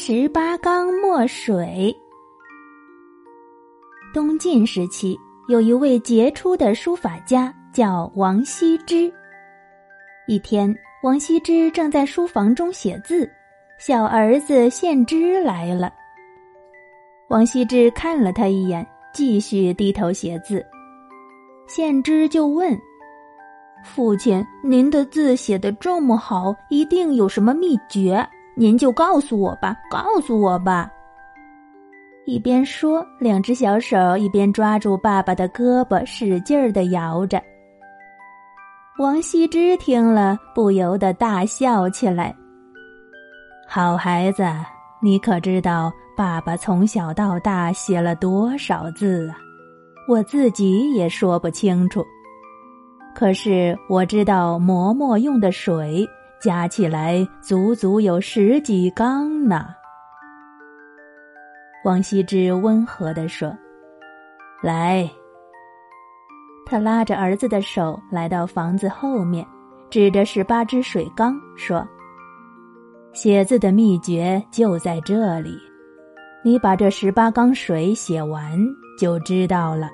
十八缸墨水。东晋时期，有一位杰出的书法家，叫王羲之。一天，王羲之正在书房中写字，小儿子献之来了。王羲之看了他一眼，继续低头写字。献之就问：“父亲，您的字写的这么好，一定有什么秘诀？”您就告诉我吧，告诉我吧。一边说，两只小手一边抓住爸爸的胳膊，使劲儿的摇着。王羲之听了，不由得大笑起来。好孩子，你可知道爸爸从小到大写了多少字啊？我自己也说不清楚。可是我知道磨墨用的水。加起来足足有十几缸呢。王羲之温和地说：“来。”他拉着儿子的手来到房子后面，指着十八只水缸说：“写字的秘诀就在这里，你把这十八缸水写完就知道了。”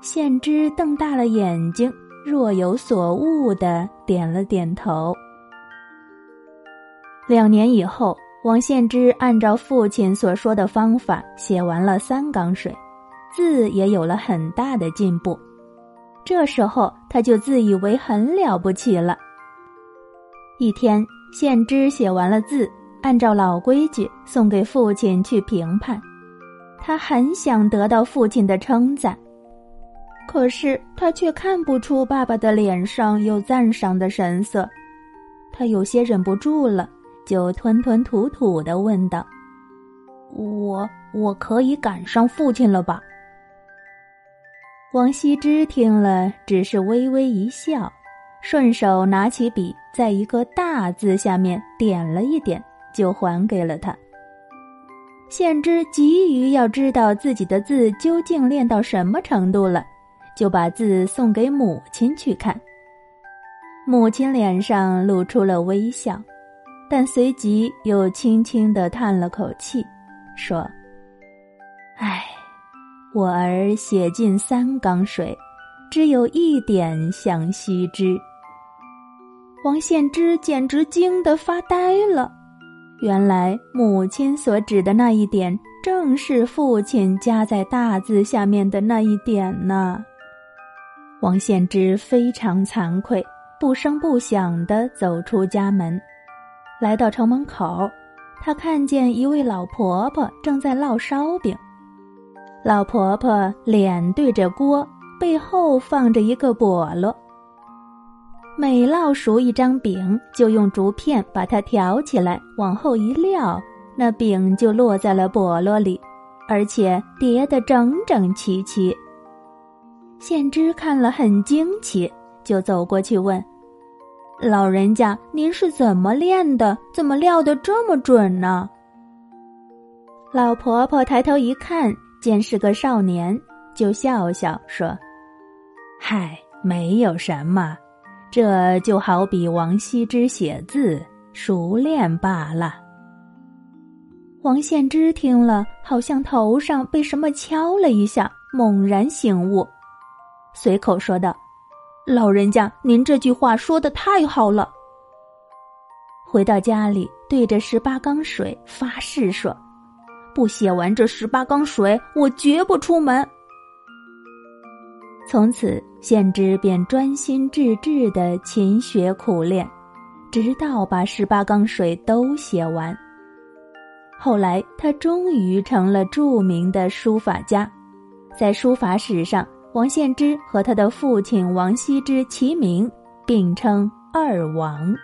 献之瞪大了眼睛。若有所悟的点了点头。两年以后，王献之按照父亲所说的方法写完了三缸水，字也有了很大的进步。这时候，他就自以为很了不起了。一天，献之写完了字，按照老规矩送给父亲去评判。他很想得到父亲的称赞。可是他却看不出爸爸的脸上有赞赏的神色，他有些忍不住了，就吞吞吐吐的问道：“我我可以赶上父亲了吧？”王羲之听了，只是微微一笑，顺手拿起笔，在一个大字下面点了一点，就还给了他。献之急于要知道自己的字究竟练到什么程度了。就把字送给母亲去看。母亲脸上露出了微笑，但随即又轻轻的叹了口气，说：“唉，我儿写尽三缸水，只有一点像羲之。”王献之简直惊得发呆了。原来母亲所指的那一点，正是父亲加在大字下面的那一点呢。王献之非常惭愧，不声不响地走出家门，来到城门口，他看见一位老婆婆正在烙烧饼。老婆婆脸对着锅，背后放着一个笸箩。每烙熟一张饼，就用竹片把它挑起来，往后一撂，那饼就落在了笸箩里，而且叠得整整齐齐。献之看了很惊奇，就走过去问：“老人家，您是怎么练的？怎么料的这么准呢？”老婆婆抬头一看，见是个少年，就笑笑说：“嗨，没有什么，这就好比王羲之写字熟练罢了。”王献之听了，好像头上被什么敲了一下，猛然醒悟。随口说道：“老人家，您这句话说的太好了。”回到家里，对着十八缸水发誓说：“不写完这十八缸水，我绝不出门。”从此，献之便专心致志的勤学苦练，直到把十八缸水都写完。后来，他终于成了著名的书法家，在书法史上。王献之和他的父亲王羲之齐名，并称“二王”。